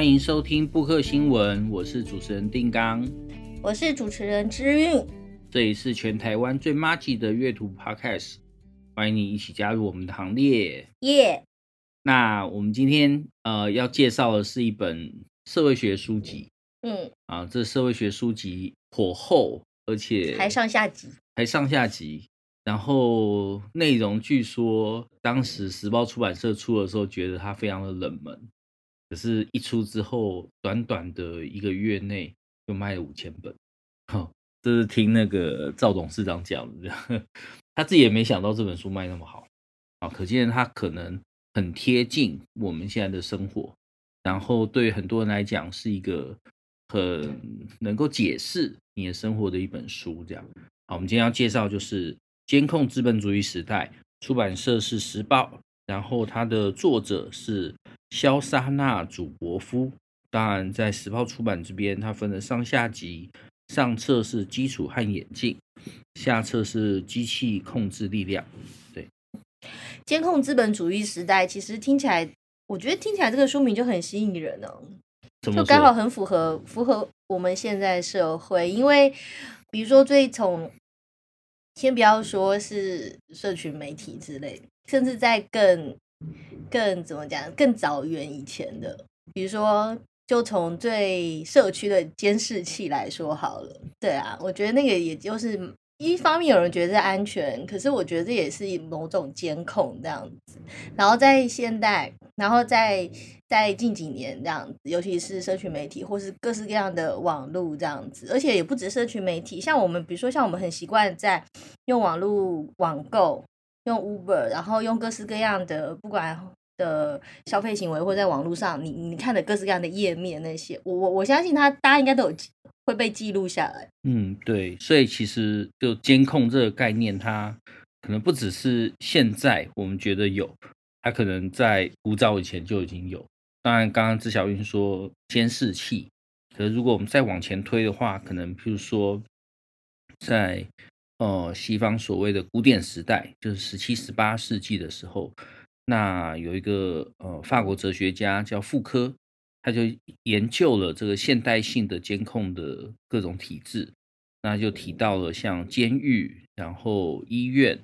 欢迎收听布克新闻，我是主持人定刚，我是主持人知韵，这里是全台湾最麻吉的阅读 Podcast，欢迎你一起加入我们的行列，耶！那我们今天呃要介绍的是一本社会学书籍，嗯，啊，这社会学书籍火厚，而且还上下集，还上下集，然后内容据说当时时报出版社出的时候，觉得它非常的冷门。可是，一出之后，短短的一个月内就卖了五千本，哈，这是听那个赵董事长讲的，他自己也没想到这本书卖那么好，啊，可见他可能很贴近我们现在的生活，然后对很多人来讲是一个很能够解释你的生活的一本书，这样。好，我们今天要介绍就是《监控资本主义时代》，出版社是时报，然后它的作者是。萧莎娜·祖伯夫，当然在时报出版这边，它分了上下集。上册是基础和眼镜，下册是机器控制力量。对，监控资本主义时代，其实听起来，我觉得听起来这个书名就很吸引人哦，就刚好很符合符合我们现在社会。因为比如说，最从先不要说是社群媒体之类，甚至在更。更怎么讲？更早远以前的，比如说，就从最社区的监视器来说好了。对啊，我觉得那个也就是一方面有人觉得是安全，可是我觉得这也是某种监控这样子。然后在现代，然后在在近几年这样子，尤其是社群媒体或是各式各样的网络这样子，而且也不止社群媒体，像我们比如说像我们很习惯在用网络网购。用 Uber，然后用各式各样的不管的消费行为，或在网络上，你你看的各式各样的页面那些，我我我相信他大家应该都有会被记录下来。嗯，对，所以其实就监控这个概念，它可能不只是现在我们觉得有，它可能在古早以前就已经有。当然，刚刚知小云说监视器，可是如果我们再往前推的话，可能譬如说在。呃，西方所谓的古典时代，就是十七、十八世纪的时候，那有一个呃法国哲学家叫傅科，他就研究了这个现代性的监控的各种体制，那就提到了像监狱、然后医院、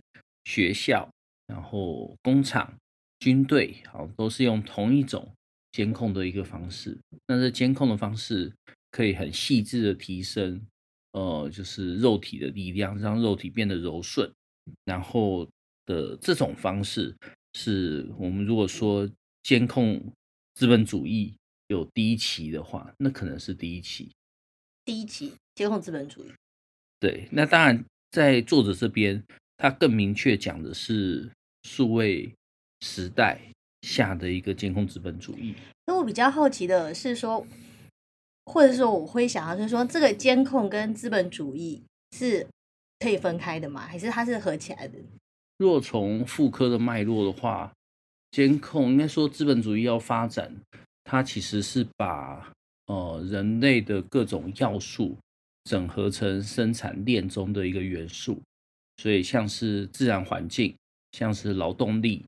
学校、然后工厂、军队，好，都是用同一种监控的一个方式。那这监控的方式可以很细致的提升。呃，就是肉体的力量，让肉体变得柔顺，然后的这种方式，是我们如果说监控资本主义有第一期的话，那可能是第一期。第一期监控资本主义。对，那当然，在作者这边，他更明确讲的是数位时代下的一个监控资本主义。那我比较好奇的是说。或者说，我会想要就是说，这个监控跟资本主义是可以分开的吗？还是它是合起来的？若从傅柯的脉络的话，监控应该说资本主义要发展，它其实是把呃人类的各种要素整合成生产链中的一个元素，所以像是自然环境，像是劳动力，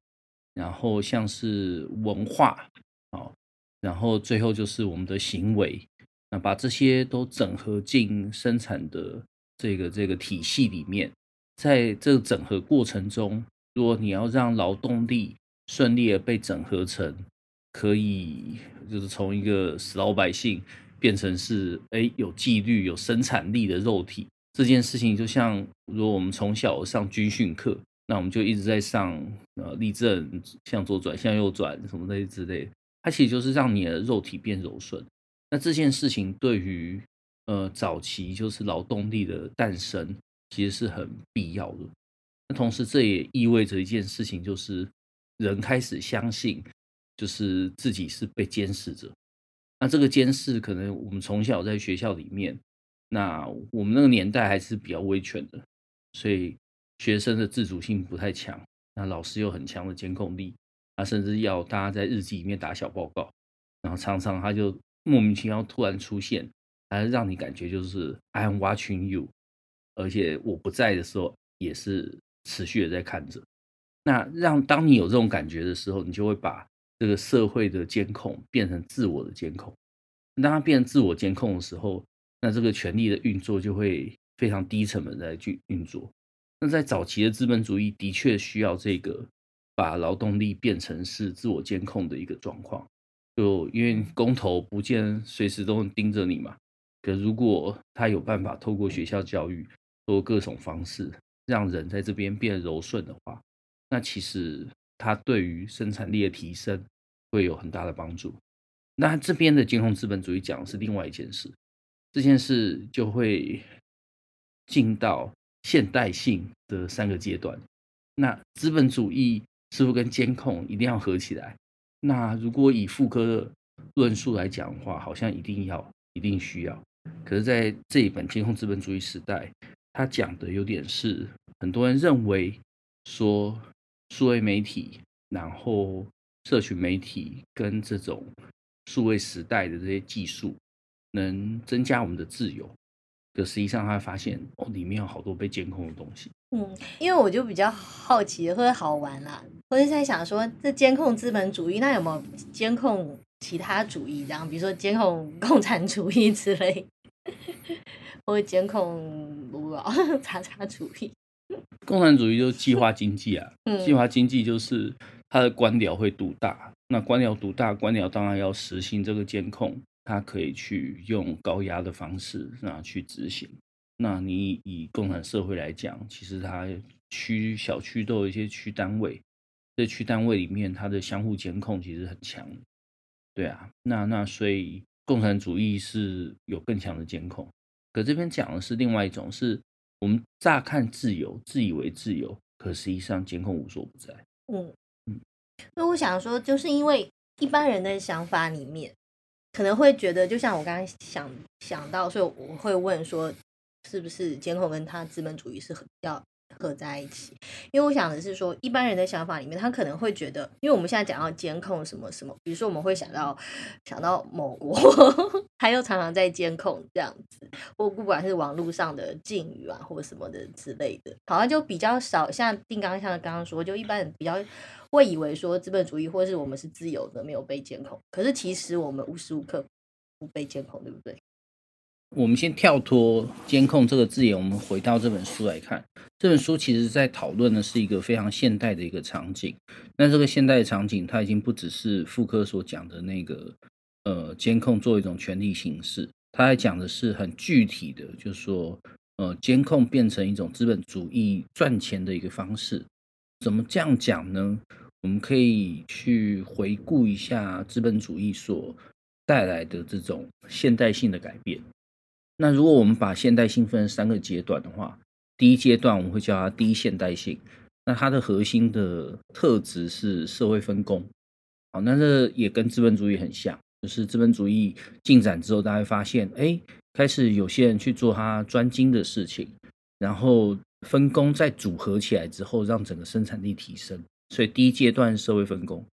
然后像是文化，好，然后最后就是我们的行为。那把这些都整合进生产的这个这个体系里面，在这个整合过程中，如果你要让劳动力顺利的被整合成，可以就是从一个死老百姓变成是哎有纪律、有生产力的肉体，这件事情就像如果我们从小上军训课，那我们就一直在上呃立正、向左转、向右转什么那些之类的，它其实就是让你的肉体变柔顺。那这件事情对于呃早期就是劳动力的诞生，其实是很必要的。那同时这也意味着一件事情，就是人开始相信，就是自己是被监视着。那这个监视可能我们从小在学校里面，那我们那个年代还是比较威权的，所以学生的自主性不太强。那老师有很强的监控力，他甚至要大家在日记里面打小报告，然后常常他就。莫名其妙突然出现，还让你感觉就是 I'm watching you，而且我不在的时候也是持续的在看着。那让当你有这种感觉的时候，你就会把这个社会的监控变成自我的监控。当它变成自我监控的时候，那这个权力的运作就会非常低成本的去运作。那在早期的资本主义的确需要这个把劳动力变成是自我监控的一个状况，就因为工头不见随时都能盯着你嘛。可如果他有办法透过学校教育，透过各种方式让人在这边变柔顺的话，那其实他对于生产力的提升会有很大的帮助。那这边的监控资本主义讲的是另外一件事，这件事就会进到现代性的三个阶段。那资本主义是不是跟监控一定要合起来？那如果以傅柯的论述来讲的话，好像一定要，一定需要。可是，在这一本《监控资本主义时代》，他讲的有点是很多人认为说，数位媒体，然后社群媒体跟这种。数位时代的这些技术能增加我们的自由，可实际上他会发现哦，里面有好多被监控的东西。嗯，因为我就比较好奇或者好玩啦，或者在想说，这监控资本主义，那有没有监控其他主义这样？比如说监控 共产主义之类，或者监控不知道叉叉主义。共产主义就是计划经济啊，嗯、计划经济就是它的官僚会独大。那官僚独大，官僚当然要实行这个监控，它可以去用高压的方式啊去执行。那你以共产社会来讲，其实它区小区都有一些区单位，这区单位里面它的相互监控其实很强。对啊，那那所以共产主义是有更强的监控，可这边讲的是另外一种，是我们乍看自由，自以为自由，可实际上监控无所不在。嗯。嗯，那我想说，就是因为一般人的想法里面，可能会觉得，就像我刚刚想想到，所以我会问说，是不是监控跟他资本主义是很要合在一起？因为我想的是说，一般人的想法里面，他可能会觉得，因为我们现在讲到监控什么什么，比如说我们会想到想到某国，他又常常在监控这样子，或不管是网络上的禁语啊，或什么的之类的，好像就比较少。像定刚像刚刚说，就一般人比较。会以为说资本主义或是我们是自由的，没有被监控。可是其实我们无时无刻不被监控，对不对？我们先跳脱“监控”这个字眼，我们回到这本书来看。这本书其实在讨论的是一个非常现代的一个场景。那这个现代场景，它已经不只是傅科所讲的那个呃监控作为一种权力形式，它还讲的是很具体的，就是说呃监控变成一种资本主义赚钱的一个方式。怎么这样讲呢？我们可以去回顾一下资本主义所带来的这种现代性的改变。那如果我们把现代性分三个阶段的话，第一阶段我们会叫它第一现代性。那它的核心的特质是社会分工。好，那这也跟资本主义很像，就是资本主义进展之后，大家会发现，哎，开始有些人去做他专精的事情，然后。分工再组合起来之后，让整个生产力提升。所以第一阶段社会分工。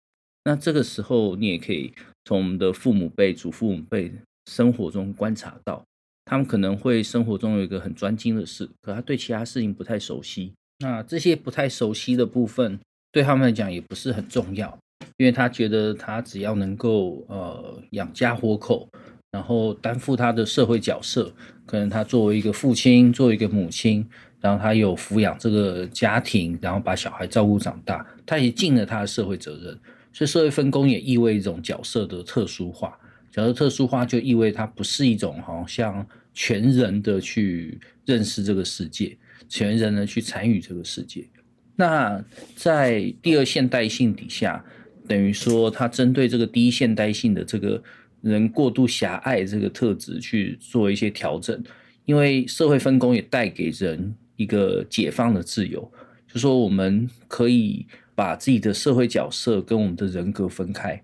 那这个时候，你也可以从我们的父母辈、祖父母辈生活中观察到，他们可能会生活中有一个很专精的事，可他对其他事情不太熟悉。那这些不太熟悉的部分，对他们来讲也不是很重要，因为他觉得他只要能够呃养家活口，然后担负他的社会角色，可能他作为一个父亲，作为一个母亲。然后他有抚养这个家庭，然后把小孩照顾长大，他也尽了他的社会责任。所以社会分工也意味一种角色的特殊化。角色特殊化就意味它不是一种好像全人的去认识这个世界，全人的去参与这个世界。那在第二现代性底下，等于说它针对这个第一现代性的这个人过度狭隘这个特质去做一些调整，因为社会分工也带给人。一个解放的自由，就说我们可以把自己的社会角色跟我们的人格分开。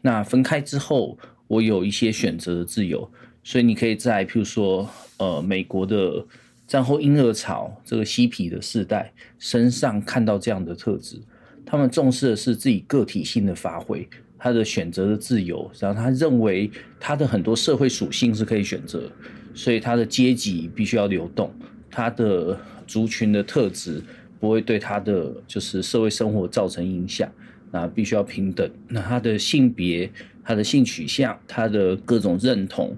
那分开之后，我有一些选择的自由。所以你可以在譬如说，呃，美国的战后婴儿潮这个嬉皮的世代身上看到这样的特质。他们重视的是自己个体性的发挥，他的选择的自由，然后他认为他的很多社会属性是可以选择，所以他的阶级必须要流动，他的。族群的特质不会对他的就是社会生活造成影响，那必须要平等。那他的性别、他的性取向、他的各种认同，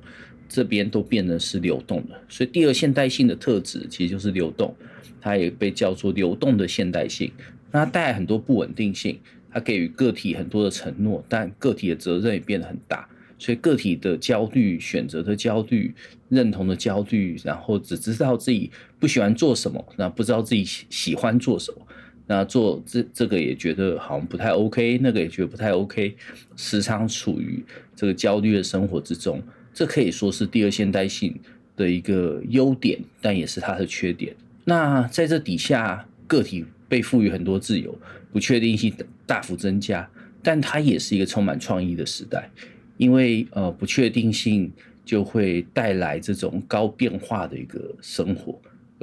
这边都变得是流动的。所以第二现代性的特质其实就是流动，它也被叫做流动的现代性。那它带来很多不稳定性，它给予个体很多的承诺，但个体的责任也变得很大。所以个体的焦虑、选择的焦虑、认同的焦虑，然后只知道自己不喜欢做什么，那不知道自己喜喜欢做什么，那做这这个也觉得好像不太 OK，那个也觉得不太 OK，时常处于这个焦虑的生活之中，这可以说是第二现代性的一个优点，但也是它的缺点。那在这底下，个体被赋予很多自由，不确定性大幅增加，但它也是一个充满创意的时代。因为呃不确定性就会带来这种高变化的一个生活，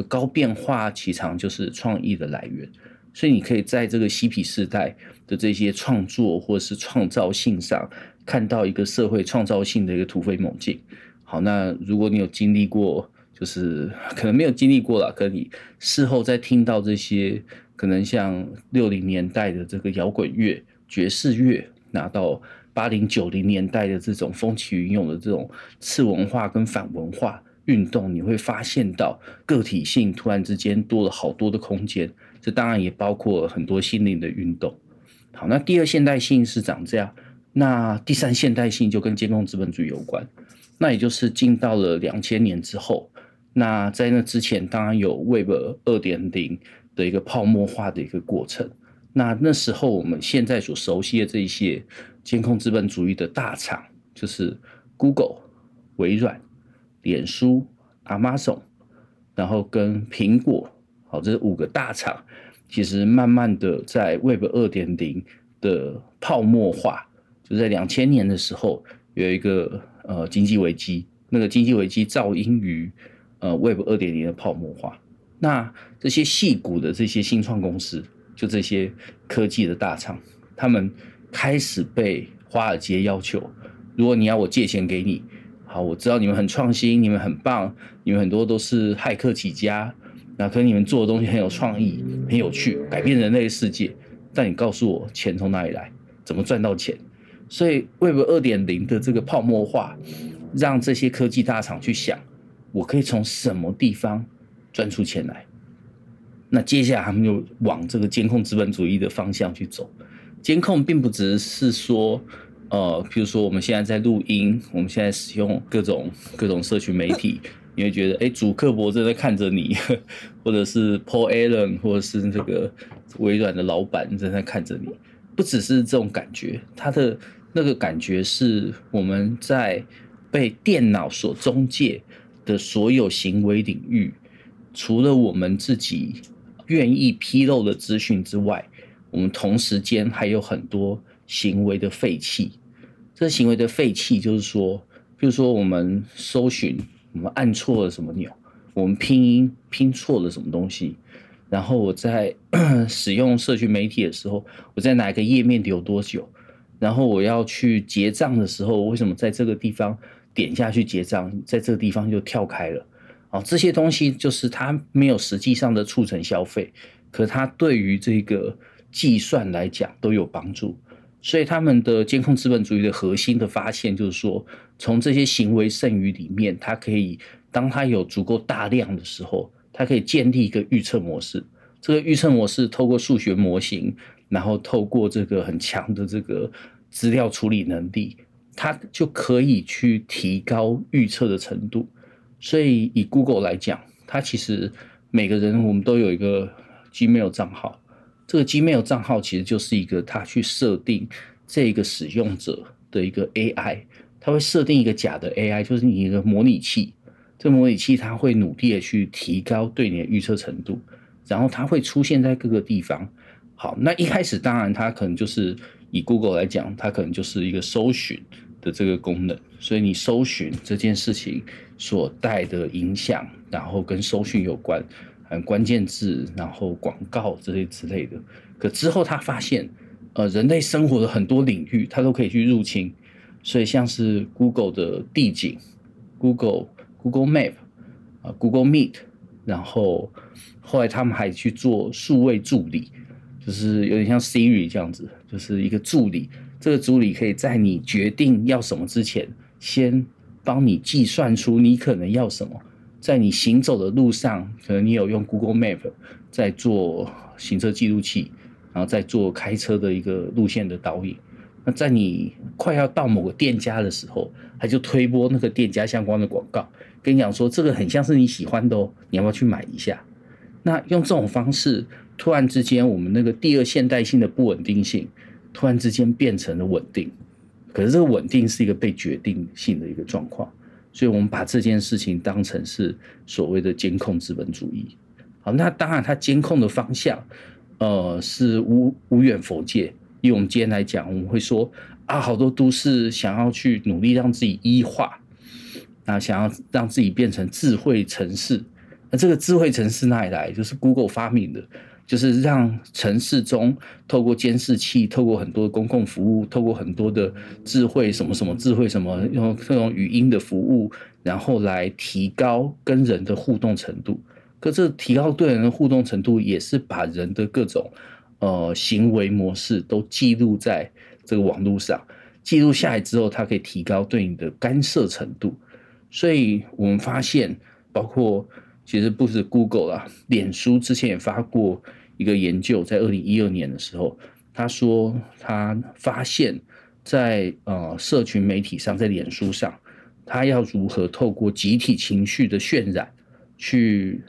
高变化其实就是创意的来源，所以你可以在这个嬉皮士代的这些创作或是创造性上看到一个社会创造性的一个突飞猛进。好，那如果你有经历过，就是 可能没有经历过了，可你事后再听到这些，可能像六零年代的这个摇滚乐、爵士乐拿到。八零九零年代的这种风起云涌的这种次文化跟反文化运动，你会发现到个体性突然之间多了好多的空间。这当然也包括很多心灵的运动。好，那第二现代性是长这样，那第三现代性就跟监控资本主义有关。那也就是进到了两千年之后，那在那之前当然有 Web 二点零的一个泡沫化的一个过程。那那时候我们现在所熟悉的这一些。监控资本主义的大厂就是 Google、微软、脸书、Amazon，然后跟苹果，好，这五个大厂，其实慢慢的在 Web 二点零的泡沫化，就在两千年的时候有一个呃经济危机，那个经济危机肇因于呃 Web 二点零的泡沫化，那这些细股的这些新创公司，就这些科技的大厂，他们。开始被华尔街要求，如果你要我借钱给你，好，我知道你们很创新，你们很棒，你们很多都是骇客起家，那可能你们做的东西很有创意，很有趣，改变人类世界。但你告诉我钱从哪里来，怎么赚到钱？所以 Web 二点零的这个泡沫化，让这些科技大厂去想，我可以从什么地方赚出钱来？那接下来他们就往这个监控资本主义的方向去走。监控并不只是说，呃，比如说我们现在在录音，我们现在使用各种各种社群媒体，你会觉得，哎，主克伯正在看着你，或者是 Paul Allen，或者是这个微软的老板正在看着你，不只是这种感觉，他的那个感觉是我们在被电脑所中介的所有行为领域，除了我们自己愿意披露的资讯之外。我们同时间还有很多行为的废弃，这行为的废弃就是说，比如说我们搜寻，我们按错了什么钮，我们拼音拼错了什么东西，然后我在 使用社群媒体的时候，我在哪一个页面留多久，然后我要去结账的时候，为什么在这个地方点下去结账，在这个地方就跳开了？啊，这些东西就是它没有实际上的促成消费，可它对于这个。计算来讲都有帮助，所以他们的监控资本主义的核心的发现就是说，从这些行为剩余里面，它可以当它有足够大量的时候，它可以建立一个预测模式。这个预测模式透过数学模型，然后透过这个很强的这个资料处理能力，它就可以去提高预测的程度。所以以 Google 来讲，它其实每个人我们都有一个 Gmail 账号。这个 Gmail 账号其实就是一个他去设定这个使用者的一个 AI，他会设定一个假的 AI，就是你一个模拟器。这模拟器它会努力的去提高对你的预测程度，然后它会出现在各个地方。好，那一开始当然它可能就是以 Google 来讲，它可能就是一个搜寻的这个功能，所以你搜寻这件事情所带的影响，然后跟搜寻有关。很关键字，然后广告这些之类的。可之后他发现，呃，人类生活的很多领域，他都可以去入侵。所以像是 Google 的地景、Google Google Map 啊、Google Meet，然后后来他们还去做数位助理。就是有点像 Siri 这样子，就是一个助理。这个助理可以在你决定要什么之前，先帮你计算出你可能要什么。在你行走的路上，可能你有用 Google Map 在做行车记录器，然后再做开车的一个路线的导引。那在你快要到某个店家的时候，他就推播那个店家相关的广告，跟你讲说这个很像是你喜欢的哦，你要不要去买一下？那用这种方式，突然之间，我们那个第二现代性的不稳定性，突然之间变成了稳定。可是这个稳定是一个被决定性的一个状况。所以我们把这件事情当成是所谓的监控资本主义。好，那当然它监控的方向，呃，是无无远弗届。以我们今天来讲，我们会说啊，好多都市想要去努力让自己医化，啊，想要让自己变成智慧城市。那这个智慧城市哪里来？就是 Google 发明的。就是让城市中透过监视器，透过很多公共服务，透过很多的智慧什么什么智慧什么，用这种语音的服务，然后来提高跟人的互动程度。可这提高对人的互动程度，也是把人的各种呃行为模式都记录在这个网络上，记录下来之后，它可以提高对你的干涉程度。所以我们发现，包括其实不是 Google 啦，脸书之前也发过。一个研究在二零一二年的时候，他说他发现，在呃社群媒体上，在脸书上，他要如何透过集体情绪的渲染，去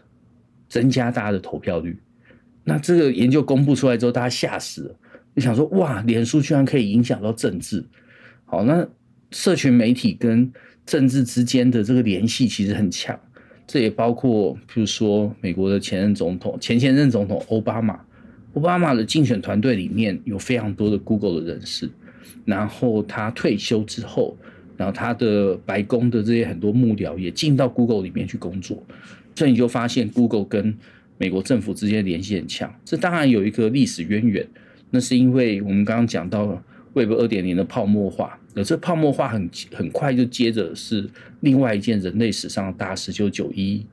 增加大家的投票率。那这个研究公布出来之后，大家吓死了，就想说哇，脸书居然可以影响到政治。好，那社群媒体跟政治之间的这个联系其实很强。这也包括，譬如说，美国的前任总统、前前任总统奥巴马，奥巴马的竞选团队里面有非常多的 Google 的人士。然后他退休之后，然后他的白宫的这些很多幕僚也进到 Google 里面去工作。所以你就发现 Google 跟美国政府之间的联系很强。这当然有一个历史渊源，那是因为我们刚刚讲到 Web 二点零的泡沫化。而这泡沫化很很快就接着是另外一件人类史上的大事，就是九一。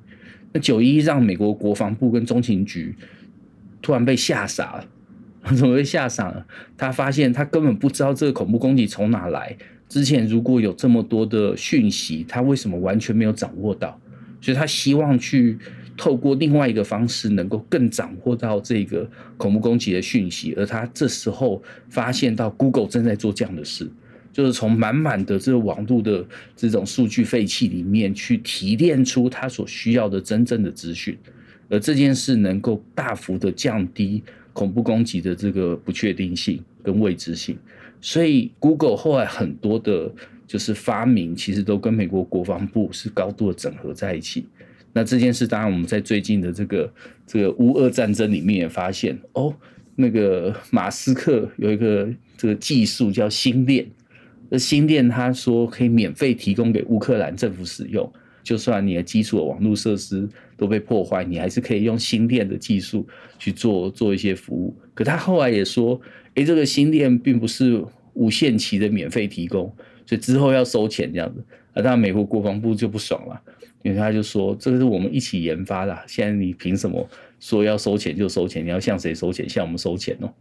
那九一让美国国防部跟中情局突然被吓傻了。怎么会吓傻了？他发现他根本不知道这个恐怖攻击从哪来。之前如果有这么多的讯息，他为什么完全没有掌握到？所以他希望去透过另外一个方式，能够更掌握到这个恐怖攻击的讯息。而他这时候发现到 Google 正在做这样的事。就是从满满的这个网络的这种数据废弃里面去提炼出他所需要的真正的资讯，而这件事能够大幅的降低恐怖攻击的这个不确定性跟未知性。所以，Google 后来很多的，就是发明，其实都跟美国国防部是高度的整合在一起。那这件事，当然我们在最近的这个这个乌俄战争里面也发现，哦，那个马斯克有一个这个技术叫星链。这星链，他说可以免费提供给乌克兰政府使用，就算你的基础的网络设施都被破坏，你还是可以用星链的技术去做做一些服务。可他后来也说，诶，这个星链并不是无限期的免费提供，所以之后要收钱这样子。而当然，美国国防部就不爽了，因为他就说，这个是我们一起研发的，现在你凭什么说要收钱就收钱？你要向谁收钱？向我们收钱哦。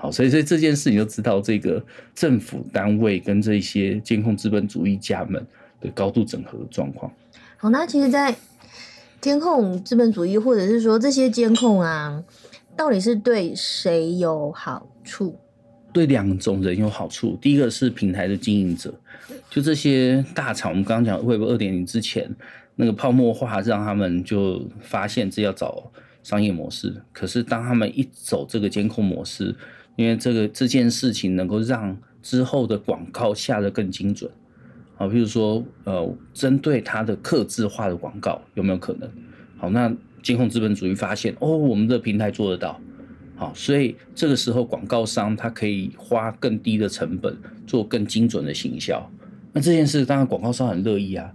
好，所以所以这件事你就知道这个政府单位跟这些监控资本主义家们的高度整合的状况。好，那其实，在监控资本主义，或者是说这些监控啊，到底是对谁有好处？对两种人有好处。第一个是平台的经营者，就这些大厂，我们刚刚讲 Web 二点零之前那个泡沫化，让他们就发现这要找商业模式。可是当他们一走这个监控模式，因为这个这件事情能够让之后的广告下得更精准，好，比如说呃，针对它的客制化的广告有没有可能？好，那监控资本主义发现哦，我们的平台做得到，好，所以这个时候广告商他可以花更低的成本做更精准的行销，那这件事当然广告商很乐意啊。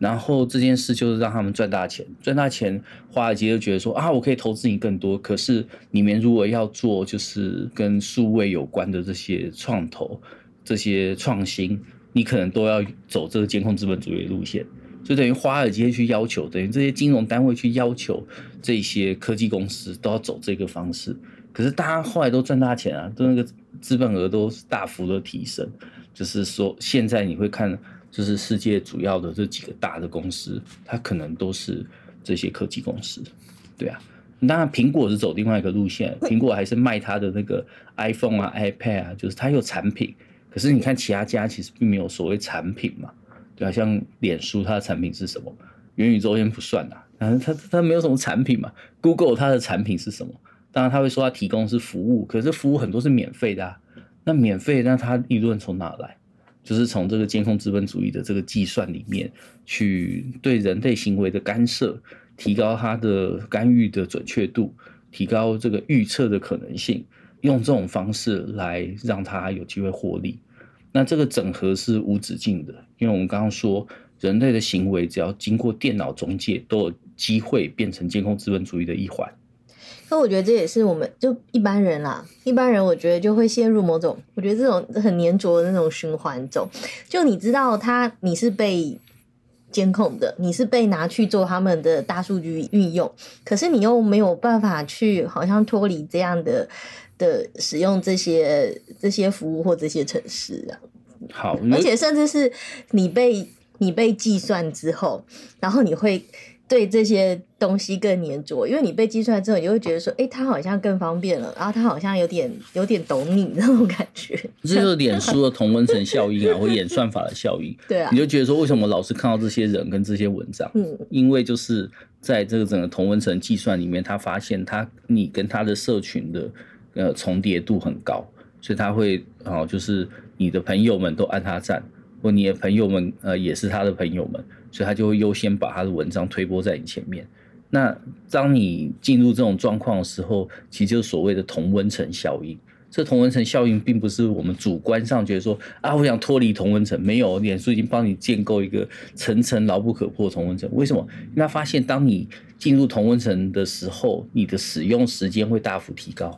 然后这件事就是让他们赚大钱，赚大钱，华尔街就觉得说啊，我可以投资你更多。可是你们如果要做就是跟数位有关的这些创投、这些创新，你可能都要走这个监控资本主义路线。就等于华尔街去要求，等于这些金融单位去要求这些科技公司都要走这个方式。可是大家后来都赚大钱啊，都那个资本额都是大幅的提升。就是说，现在你会看，就是世界主要的这几个大的公司，它可能都是这些科技公司，对啊。当然，苹果是走另外一个路线，苹果还是卖它的那个 iPhone 啊、iPad 啊，就是它有产品。可是你看其他家其实并没有所谓产品嘛，对啊，像脸书它的产品是什么？元宇宙先不算啦，反正它它没有什么产品嘛。Google 它的产品是什么？当然他会说他提供是服务，可是服务很多是免费的啊。那免费，那它利润从哪来？就是从这个监控资本主义的这个计算里面去对人类行为的干涉，提高它的干预的准确度，提高这个预测的可能性，用这种方式来让它有机会获利。那这个整合是无止境的，因为我们刚刚说，人类的行为只要经过电脑中介，都有机会变成监控资本主义的一环。那我觉得这也是我们就一般人啦，一般人我觉得就会陷入某种，我觉得这种很黏着的那种循环中。就你知道他你是被监控的，你是被拿去做他们的大数据运用，可是你又没有办法去好像脱离这样的的使用这些这些服务或这些程式啊。好，而且甚至是你被你被计算之后，然后你会。对这些东西更黏着，因为你被计算之后，你就会觉得说，哎，他好像更方便了，然后他好像有点有点懂你那种感觉。这就是脸书的同温层效应啊，或演算法的效应。对啊，你就觉得说，为什么老是看到这些人跟这些文章？嗯，因为就是在这个整个同温层计算里面，他发现他你跟他的社群的呃重叠度很高，所以他会啊，就是你的朋友们都按他赞。或你的朋友们，呃，也是他的朋友们，所以他就会优先把他的文章推播在你前面。那当你进入这种状况的时候，其实就是所谓的同温层效应。这同温层效应并不是我们主观上觉得说啊，我想脱离同温层，没有，脸书已经帮你建构一个层层牢不可破同温层。为什么？因为发现，当你进入同温层的时候，你的使用时间会大幅提高，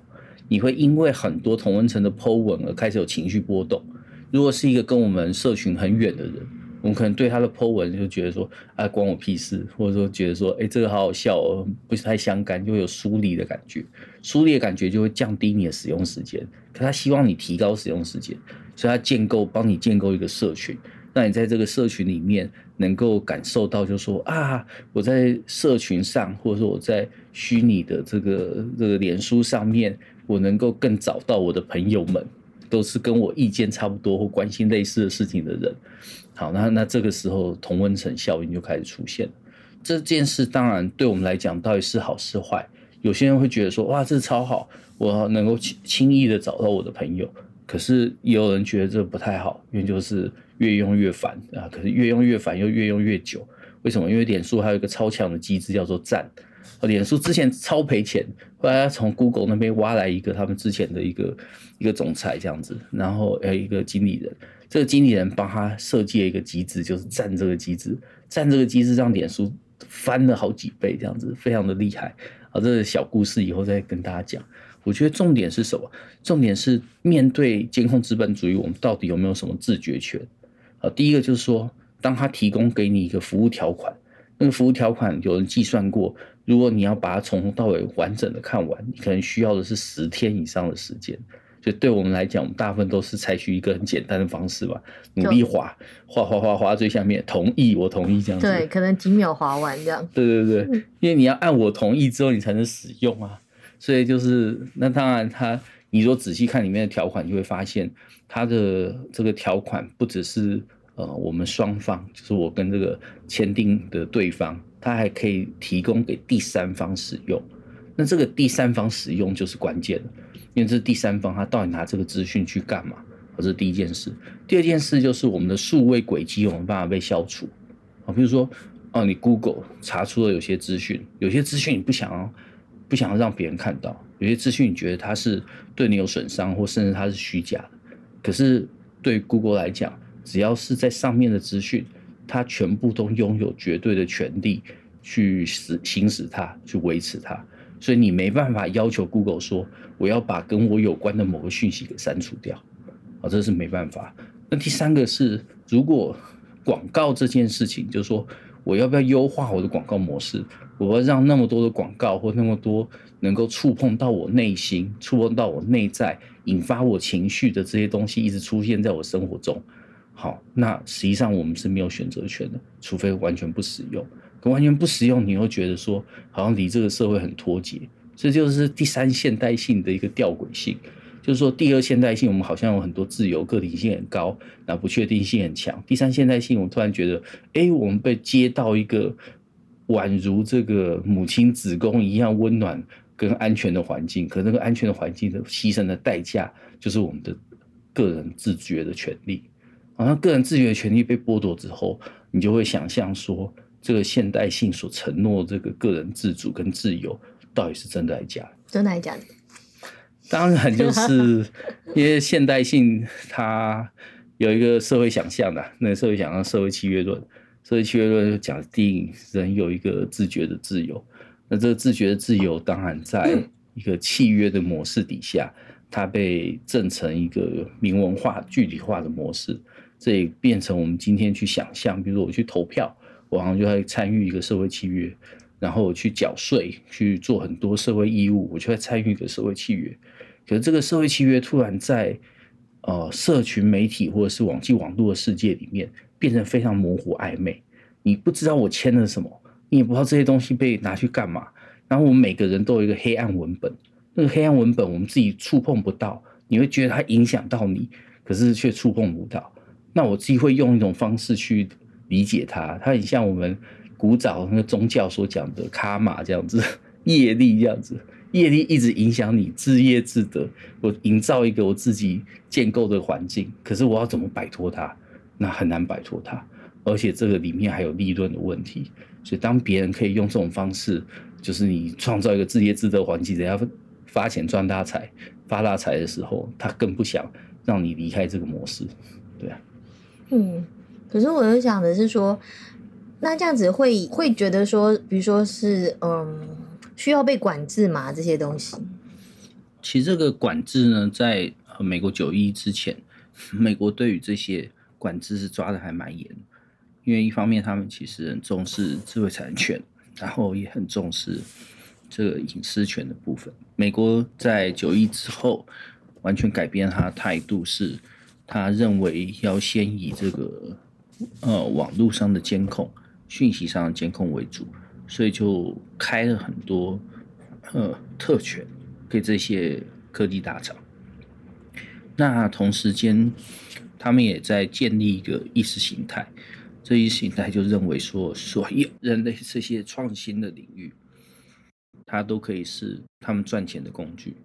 你会因为很多同温层的 po 文而开始有情绪波动。如果是一个跟我们社群很远的人，我们可能对他的 po 文就觉得说，啊，关我屁事，或者说觉得说，哎，这个好好笑哦，不是太相干，就会有疏离的感觉，疏离的感觉就会降低你的使用时间。可他希望你提高使用时间，所以他建构帮你建构一个社群，让你在这个社群里面能够感受到，就说啊，我在社群上，或者说我在虚拟的这个这个脸书上面，我能够更找到我的朋友们。都是跟我意见差不多或关心类似的事情的人，好，那那这个时候同温层效应就开始出现了。这件事当然对我们来讲到底是好是坏？有些人会觉得说，哇，这超好，我能够轻轻易的找到我的朋友。可是也有人觉得这不太好，因为就是越用越烦啊。可是越用越烦又越用越久，为什么？因为点数还有一个超强的机制叫做赞。脸书之前超赔钱，后来从 Google 那边挖来一个他们之前的一个一个总裁这样子，然后还有一个经理人，这个经理人帮他设计了一个机制，就是赞这个机制，赞这个机制让脸书翻了好几倍这样子，非常的厉害。好，这个小故事以后再跟大家讲。我觉得重点是什么？重点是面对监控资本主义，我们到底有没有什么自觉权？啊，第一个就是说，当他提供给你一个服务条款。那个服务条款有人计算过，如果你要把它从头到尾完整的看完，你可能需要的是十天以上的时间。所以对我们来讲，我们大部分都是采取一个很简单的方式吧，努力划，划划划划最下面同意，我同意这样子。对，可能几秒划完这样。对对对，因为你要按我同意之后，你才能使用啊。所以就是那当然，它你如果仔细看里面的条款，就会发现它的这个条款不只是。呃，我们双方就是我跟这个签订的对方，它还可以提供给第三方使用。那这个第三方使用就是关键了，因为这是第三方，他到底拿这个资讯去干嘛？这是第一件事。第二件事就是我们的数位轨迹有没有办法被消除啊？比如说，哦，你 Google 查出了有些资讯，有些资讯你不想要，不想要让别人看到，有些资讯你觉得它是对你有损伤，或甚至它是虚假的。可是对 Google 来讲，只要是在上面的资讯，他全部都拥有绝对的权利去使行使它，去维持它。所以你没办法要求 Google 说我要把跟我有关的某个讯息给删除掉，啊，这是没办法。那第三个是，如果广告这件事情，就是说我要不要优化我的广告模式？我要让那么多的广告或那么多能够触碰到我内心、触碰到我内在、引发我情绪的这些东西，一直出现在我生活中。好，那实际上我们是没有选择权的，除非完全不使用。可完全不使用，你又觉得说好像离这个社会很脱节。这就是第三现代性的一个吊诡性。就是说，第二现代性，我们好像有很多自由，个体性很高，然后不确定性很强。第三现代性，我突然觉得，哎，我们被接到一个宛如这个母亲子宫一样温暖跟安全的环境，可那个安全的环境的牺牲的代价，就是我们的个人自觉的权利。好像个人自觉的权利被剥夺之后，你就会想象说，这个现代性所承诺这个个人自主跟自由，到底是真的还是假的？真的还是假的？当然，就是因为现代性它有一个社会想象的，那个社会想象社会契约论，社会契约论就讲定人有一个自觉的自由。那这个自觉的自由，当然在一个契约的模式底下，它被证成一个明文化、具体化的模式。这也变成我们今天去想象，比如说我去投票，我好像就会参与一个社会契约，然后我去缴税，去做很多社会义务，我就会参与一个社会契约。可是这个社会契约突然在呃社群媒体或者是网际网络的世界里面变成非常模糊暧昧，你不知道我签了什么，你也不知道这些东西被拿去干嘛。然后我们每个人都有一个黑暗文本，那个黑暗文本我们自己触碰不到，你会觉得它影响到你，可是却触碰不到。那我自己会用一种方式去理解它，它很像我们古早那个宗教所讲的卡玛这样子，业力这样子。业力一直影响你，自业自得。我营造一个我自己建构的环境，可是我要怎么摆脱它？那很难摆脱它，而且这个里面还有利润的问题。所以当别人可以用这种方式，就是你创造一个自业自得环境，人家发钱赚大财、发大财的时候，他更不想让你离开这个模式，对啊。嗯，可是我就想的是说，那这样子会会觉得说，比如说是嗯。需要被管制吗？这些东西，其实这个管制呢，在美国九一之前，美国对于这些管制是抓的还蛮严，因为一方面他们其实很重视智慧产权，然后也很重视这个隐私权的部分。美国在九一之后完全改变他的态度，是他认为要先以这个呃网络上的监控、讯息上的监控为主。所以就开了很多呃特权给这些科技大厂。那同时间，他们也在建立一个意识形态。这一形态就认为说，所有人类这些创新的领域，它都可以是他们赚钱的工具。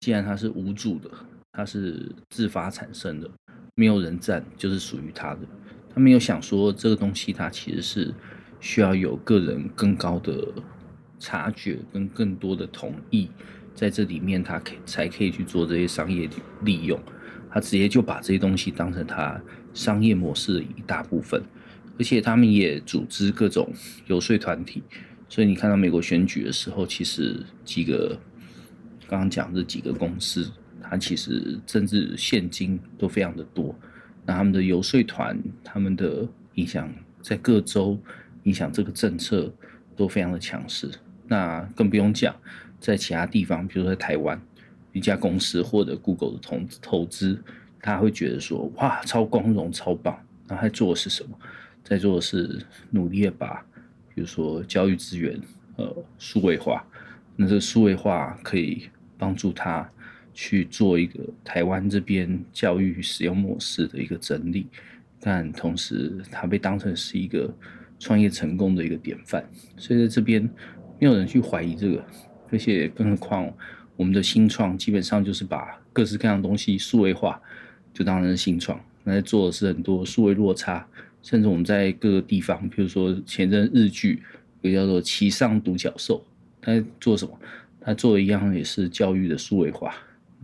既然它是无主的，它是自发产生的，没有人占，就是属于他的。他没有想说这个东西，它其实是。需要有个人更高的察觉跟更多的同意，在这里面他可以才可以去做这些商业利用。他直接就把这些东西当成他商业模式的一大部分，而且他们也组织各种游说团体。所以你看到美国选举的时候，其实几个刚刚讲这几个公司，它其实政治献金都非常的多。那他们的游说团，他们的影响在各州。影响这个政策都非常的强势，那更不用讲，在其他地方，比如说在台湾，一家公司获得 Google 的投投资，他会觉得说，哇，超光荣、超棒。那他做的是什么？在做的是努力的把，比如说教育资源，呃，数位化。那这数位化可以帮助他去做一个台湾这边教育使用模式的一个整理，但同时，他被当成是一个。创业成功的一个典范，所以在这边没有人去怀疑这个，而且更何况我们的新创基本上就是把各式各样东西数位化，就当成是新创。那在做的是很多数位落差，甚至我们在各个地方，比如说前阵日剧，有个叫做《骑上独角兽》，他在做什么？他做一样也是教育的数位化，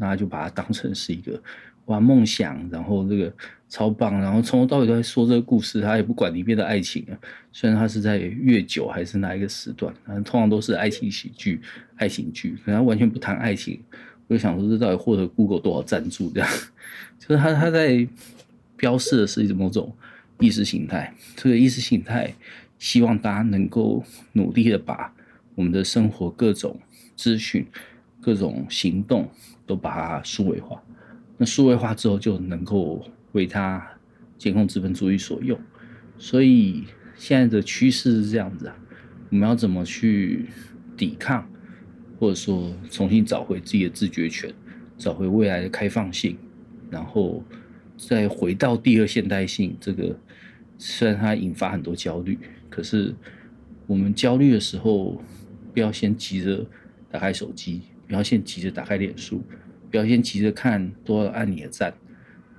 那他就把它当成是一个。哇，梦想，然后这个超棒，然后从头到尾都在说这个故事，他也不管里面的爱情啊。虽然他是在月九还是哪一个时段，通常都是爱情喜剧、爱情剧，可他完全不谈爱情。我就想说，这到底获得 Google 多少赞助？这样，就是他他在标示的是一种某种意识形态。这个意识形态希望大家能够努力的把我们的生活各种资讯、各种行动都把它数位化。那数位化之后，就能够为它监控资本主义所用。所以现在的趋势是这样子啊，我们要怎么去抵抗，或者说重新找回自己的自觉权，找回未来的开放性，然后再回到第二现代性。这个虽然它引发很多焦虑，可是我们焦虑的时候，不要先急着打开手机，不要先急着打开脸书。不要先急着看，多按你的赞，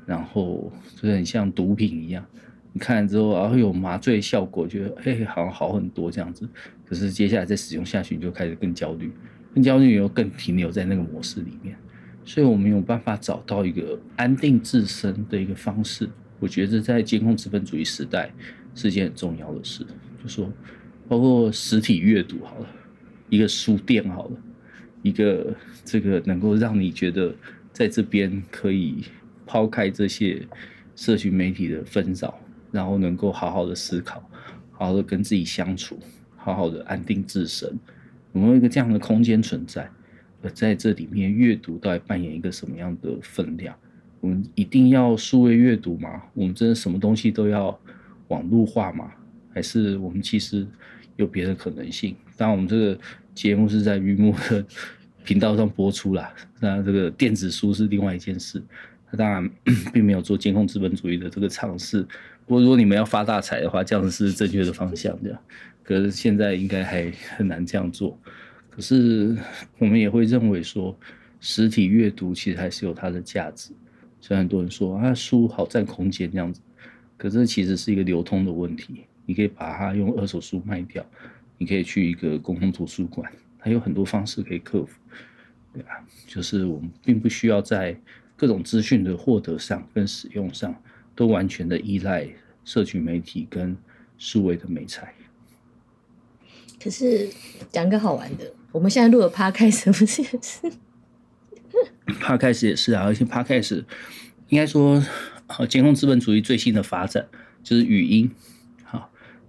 然后就是很像毒品一样，你看了之后，然后有麻醉效果，觉得哎，好像好很多这样子。可是接下来再使用下去，你就开始更焦虑，更焦虑，又更停留在那个模式里面。所以我们有办法找到一个安定自身的一个方式。我觉得在监控资本主义时代是件很重要的事，就说包括实体阅读好了，一个书店好了。一个这个能够让你觉得在这边可以抛开这些社群媒体的纷扰，然后能够好好的思考，好好的跟自己相处，好好的安定自身。有没有一个这样的空间存在？在这里面，阅读到底扮演一个什么样的分量？我们一定要数位阅读吗？我们真的什么东西都要网络化吗？还是我们其实有别的可能性？当然，我们这个。节目是在鱼目的频道上播出啦，那这个电子书是另外一件事。他当然 并没有做监控资本主义的这个尝试。不过如果你们要发大财的话，这样是正确的方向，这样。可是现在应该还很难这样做。可是我们也会认为说，实体阅读其实还是有它的价值。虽然很多人说啊，书好占空间这样子，可是其实是一个流通的问题。你可以把它用二手书卖掉。你可以去一个公共图书馆，它有很多方式可以克服，对吧？就是我们并不需要在各种资讯的获得上跟使用上都完全的依赖社群媒体跟数位的美材。可是讲个好玩的，我们现在录了 Podcast 不是也是？Podcast 也是啊，而且 Podcast 应该说，呃，监控资本主义最新的发展就是语音。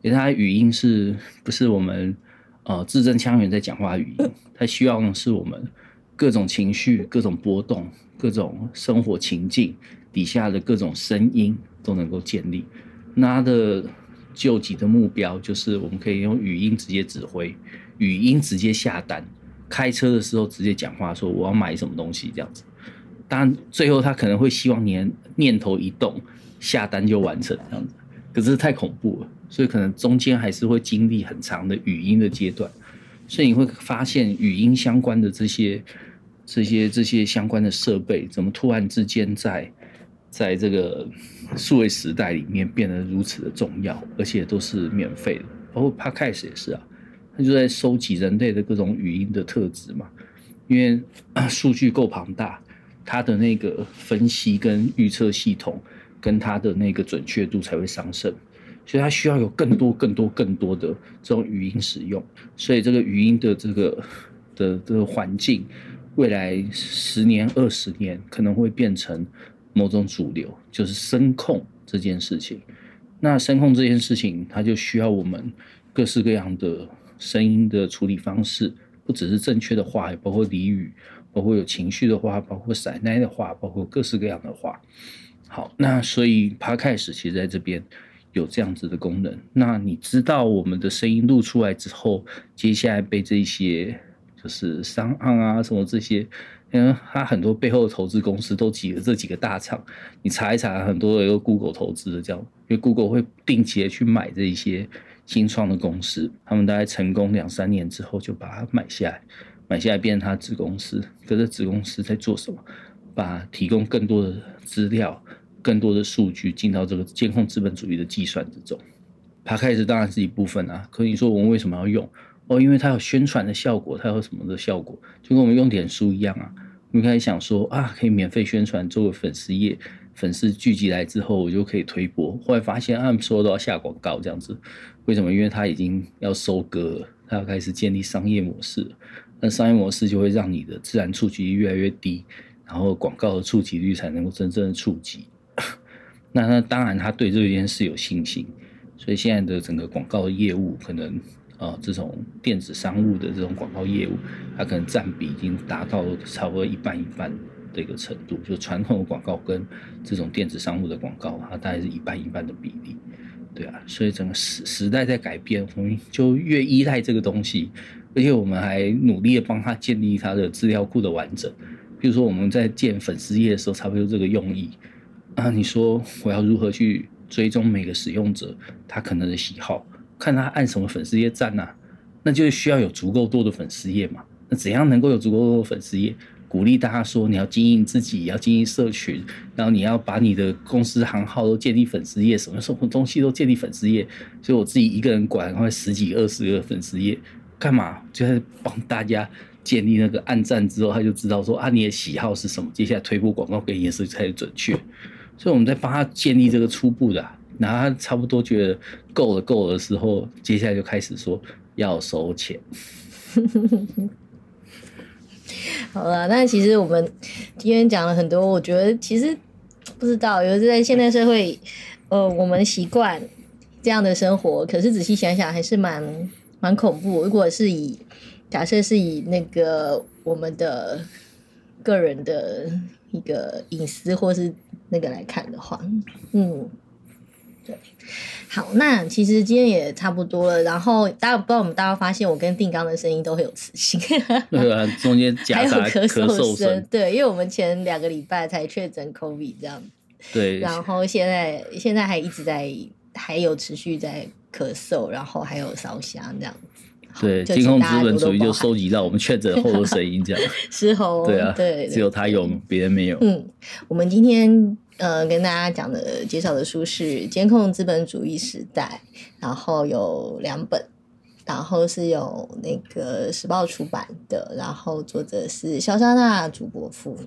因为它语音是不是我们呃字正腔圆在讲话语音？它需要的是我们各种情绪、各种波动、各种生活情境底下的各种声音都能够建立。那它的救急的目标就是我们可以用语音直接指挥，语音直接下单，开车的时候直接讲话说我要买什么东西这样子。当然最后他可能会希望你的念头一动，下单就完成这样子。可是太恐怖了，所以可能中间还是会经历很长的语音的阶段，所以你会发现语音相关的这些、这些、这些相关的设备，怎么突然之间在在这个数位时代里面变得如此的重要，而且都是免费的，包括 Podcast 也是啊，它就在收集人类的各种语音的特质嘛，因为 数据够庞大，它的那个分析跟预测系统。跟它的那个准确度才会上升，所以它需要有更多、更多、更多的这种语音使用。所以这个语音的这个的这个环境，未来十年、二十年可能会变成某种主流，就是声控这件事情。那声控这件事情，它就需要我们各式各样的声音的处理方式，不只是正确的话，也包括俚语，包括有情绪的话，包括奶奶的话，包括各式各样的话。好，那所以 p 开始其实在这边有这样子的功能。那你知道我们的声音录出来之后，接下来被这些就是商案啊什么这些，嗯，他很多背后的投资公司都挤了这几个大厂。你查一查，很多有 Google 投资的这样，因为 Google 会定期的去买这一些新创的公司，他们大概成功两三年之后就把它买下来，买下来变成他子公司。可是子公司在做什么？把提供更多的资料。更多的数据进到这个监控资本主义的计算之中它开始当然是一部分啊。可你说我们为什么要用？哦，因为它有宣传的效果，它有什么的效果？就跟我们用脸书一样啊。我们开始想说啊，可以免费宣传，做个粉丝页，粉丝聚集来之后，我就可以推播。后来发现啊，所有都要下广告这样子。为什么？因为它已经要收割，它要开始建立商业模式。那商业模式就会让你的自然触及率越来越低，然后广告的触及率才能够真正的触及。那那当然，他对这件事有信心，所以现在的整个广告业务可能。啊，这种电子商务的这种广告业务，它可能占比已经达到差不多一半一半的一个程度。就传统的广告跟这种电子商务的广告，它大概是一半一半的比例。对啊，所以整个时时代在改变，我们就越依赖这个东西，而且我们还努力的帮他建立他的资料库的完整。比如说我们在建粉丝页的时候，差不多这个用意啊。你说我要如何去追踪每个使用者他可能的喜好？看他按什么粉丝页赞呐，那就需要有足够多的粉丝页嘛。那怎样能够有足够多的粉丝页？鼓励大家说你要经营自己，要经营社群，然后你要把你的公司行号都建立粉丝页，什么什么东西都建立粉丝页。所以我自己一个人管快十几二十个粉丝页，干嘛？就是帮大家建立那个按赞之后，他就知道说啊你的喜好是什么，接下来推播广告给你也是才准确。所以我们在帮他建立这个初步的啊。然后他差不多觉得够了够了的时候，接下来就开始说要收钱。好了，那其实我们今天讲了很多，我觉得其实不知道，有时在现代社会，呃，我们习惯这样的生活，可是仔细想想还是蛮蛮恐怖。如果是以假设是以那个我们的个人的一个隐私或是那个来看的话，嗯。对，好，那其实今天也差不多了。然后大家不知道我们大家发现，我跟定刚的声音都很有磁性，对啊，中间夹杂咳嗽声。对，因为我们前两个礼拜才确诊 COVID 这样，对，然后现在现在还一直在，还有持续在咳嗽，然后还有烧香这样子。对，金控资本主义就收集到我们确诊后的声音，这样 是哦，对啊，对，只有他有，别人没有。嗯，我们今天。呃，跟大家讲的介绍的书是《监控资本主义时代》，然后有两本，然后是有那个时报出版的，然后作者是肖莎娜·祖伯夫。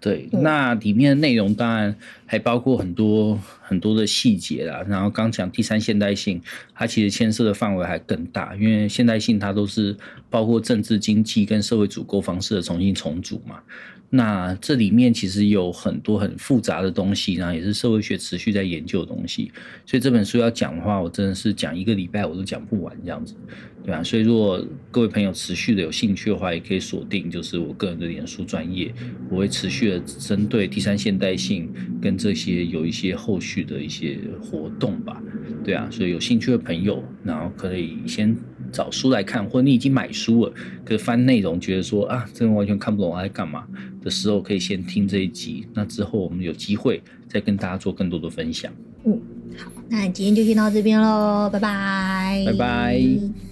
对，那里面的内容当然还包括很多很多的细节啦。然后刚讲第三现代性，它其实牵涉的范围还更大，因为现代性它都是包括政治、经济跟社会组构方式的重新重组嘛。那这里面其实有很多很复杂的东西，然后也是社会学持续在研究的东西，所以这本书要讲的话，我真的是讲一个礼拜我都讲不完这样子，对吧？所以如果各位朋友持续的有兴趣的话，也可以锁定就是我个人的脸书专业，我会持续的针对第三现代性跟这些有一些后续的一些活动吧，对啊，所以有兴趣的朋友，然后可以先。找书来看，或者你已经买书了，可是翻内容觉得说啊，这个完全看不懂，我在干嘛的时候，可以先听这一集。那之后我们有机会再跟大家做更多的分享。嗯，好，那今天就先到这边喽，拜拜，拜拜。